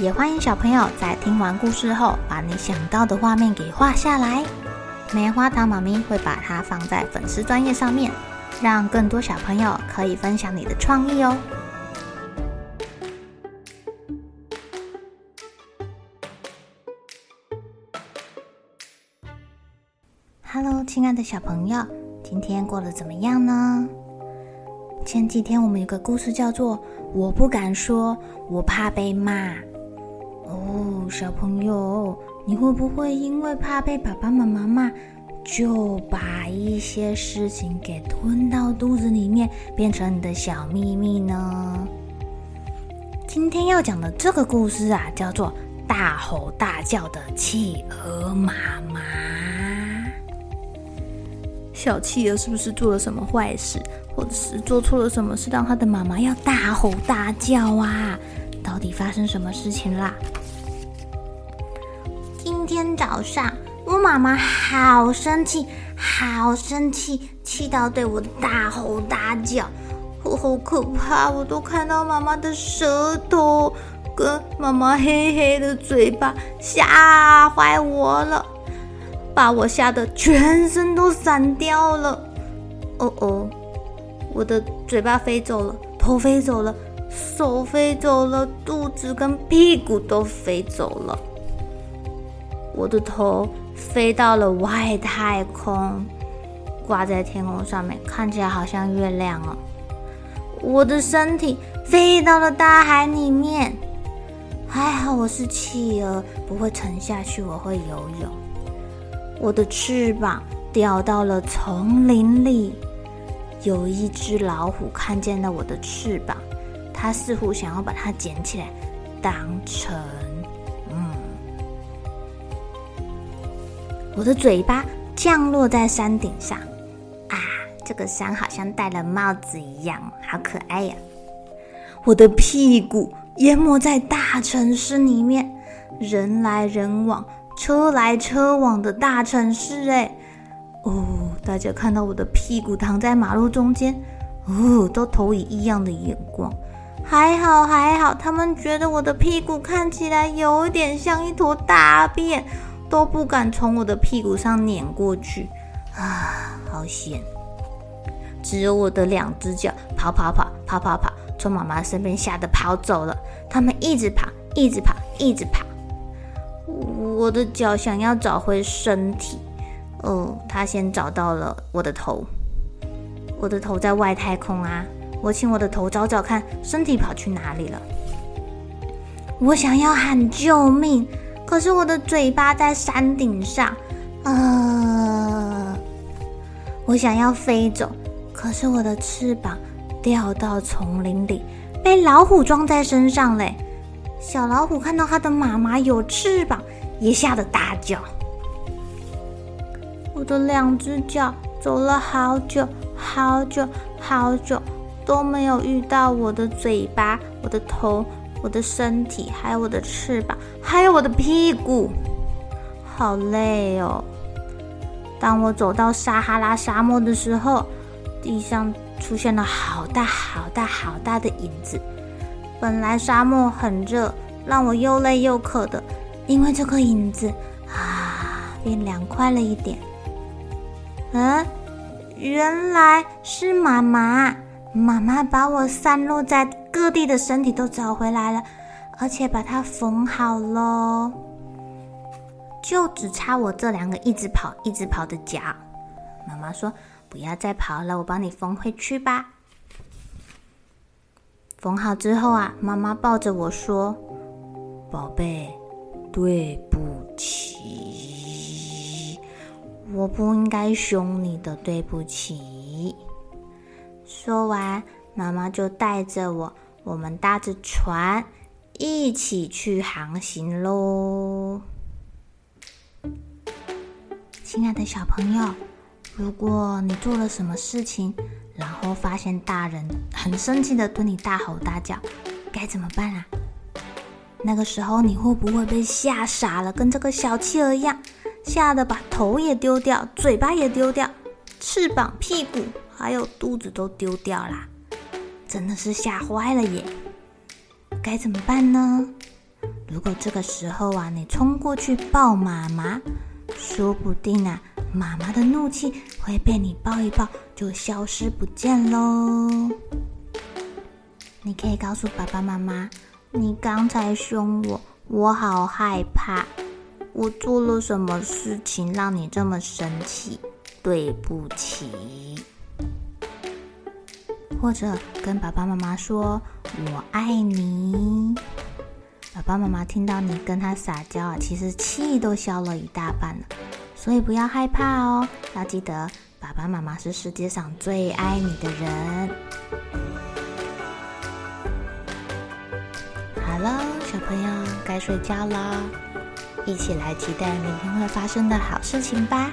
也欢迎小朋友在听完故事后，把你想到的画面给画下来。棉花糖妈咪会把它放在粉丝专页上面，让更多小朋友可以分享你的创意哦。Hello，亲爱的小朋友，今天过得怎么样呢？前几天我们有个故事叫做《我不敢说，我怕被骂》。哦，小朋友，你会不会因为怕被爸爸妈妈骂，就把一些事情给吞到肚子里面，变成你的小秘密呢？今天要讲的这个故事啊，叫做《大吼大叫的企鹅妈妈》。小企鹅是不是做了什么坏事，或者是做错了什么事，让他的妈妈要大吼大叫啊？到底发生什么事情啦？今天早上，我妈妈好生气，好生气，气到对我大吼大叫，我好可怕！我都看到妈妈的舌头跟妈妈黑黑的嘴巴，吓坏我了，把我吓得全身都散掉了。哦哦，我的嘴巴飞走了，头飞走了。手飞走了，肚子跟屁股都飞走了，我的头飞到了外太空，挂在天空上面，看起来好像月亮哦。我的身体飞到了大海里面，还好我是企鹅，不会沉下去，我会游泳。我的翅膀掉到了丛林里，有一只老虎看见了我的翅膀。他似乎想要把它捡起来，当成……嗯，我的嘴巴降落在山顶上，啊，这个山好像戴了帽子一样，好可爱呀！我的屁股淹没在大城市里面，人来人往、车来车往的大城市，哎，哦，大家看到我的屁股躺在马路中间，哦，都投以异样的眼光。还好还好，他们觉得我的屁股看起来有点像一坨大便，都不敢从我的屁股上碾过去啊，好险！只有我的两只脚跑跑跑跑跑跑，从妈妈身边吓得跑走了。他们一直跑，一直跑，一直跑。我的脚想要找回身体，哦，他先找到了我的头，我的头在外太空啊。我请我的头找找看，身体跑去哪里了？我想要喊救命，可是我的嘴巴在山顶上。呃，我想要飞走，可是我的翅膀掉到丛林里，被老虎装在身上嘞。小老虎看到它的妈妈有翅膀，也吓得大叫。我的两只脚走了好久，好久，好久。都没有遇到我的嘴巴、我的头、我的身体，还有我的翅膀，还有我的屁股，好累哦。当我走到撒哈拉沙漠的时候，地上出现了好大好大好大的影子。本来沙漠很热，让我又累又渴的，因为这个影子啊，变凉快了一点。嗯，原来是妈妈。妈妈把我散落在各地的身体都找回来了，而且把它缝好喽，就只差我这两个一直跑、一直跑的脚。妈妈说：“不要再跑了，我帮你缝回去吧。”缝好之后啊，妈妈抱着我说：“宝贝，对不起，我不应该凶你的，对不起。”说完，妈妈就带着我，我们搭着船，一起去航行喽！亲爱的小朋友，如果你做了什么事情，然后发现大人很生气的对你大吼大叫，该怎么办啊？那个时候你会不会被吓傻了，跟这个小企鹅一样，吓得把头也丢掉，嘴巴也丢掉，翅膀、屁股还有肚子都丢掉啦？真的是吓坏了耶！该怎么办呢？如果这个时候啊，你冲过去抱妈妈。说不定啊，妈妈的怒气会被你抱一抱就消失不见喽。你可以告诉爸爸妈妈，你刚才凶我，我好害怕。我做了什么事情让你这么生气？对不起。或者跟爸爸妈妈说，我爱你。爸爸妈妈听到你跟他撒娇啊，其实气都消了一大半了，所以不要害怕哦，要记得爸爸妈妈是世界上最爱你的人。好了，小朋友该睡觉了，一起来期待明天会发生的好事情吧。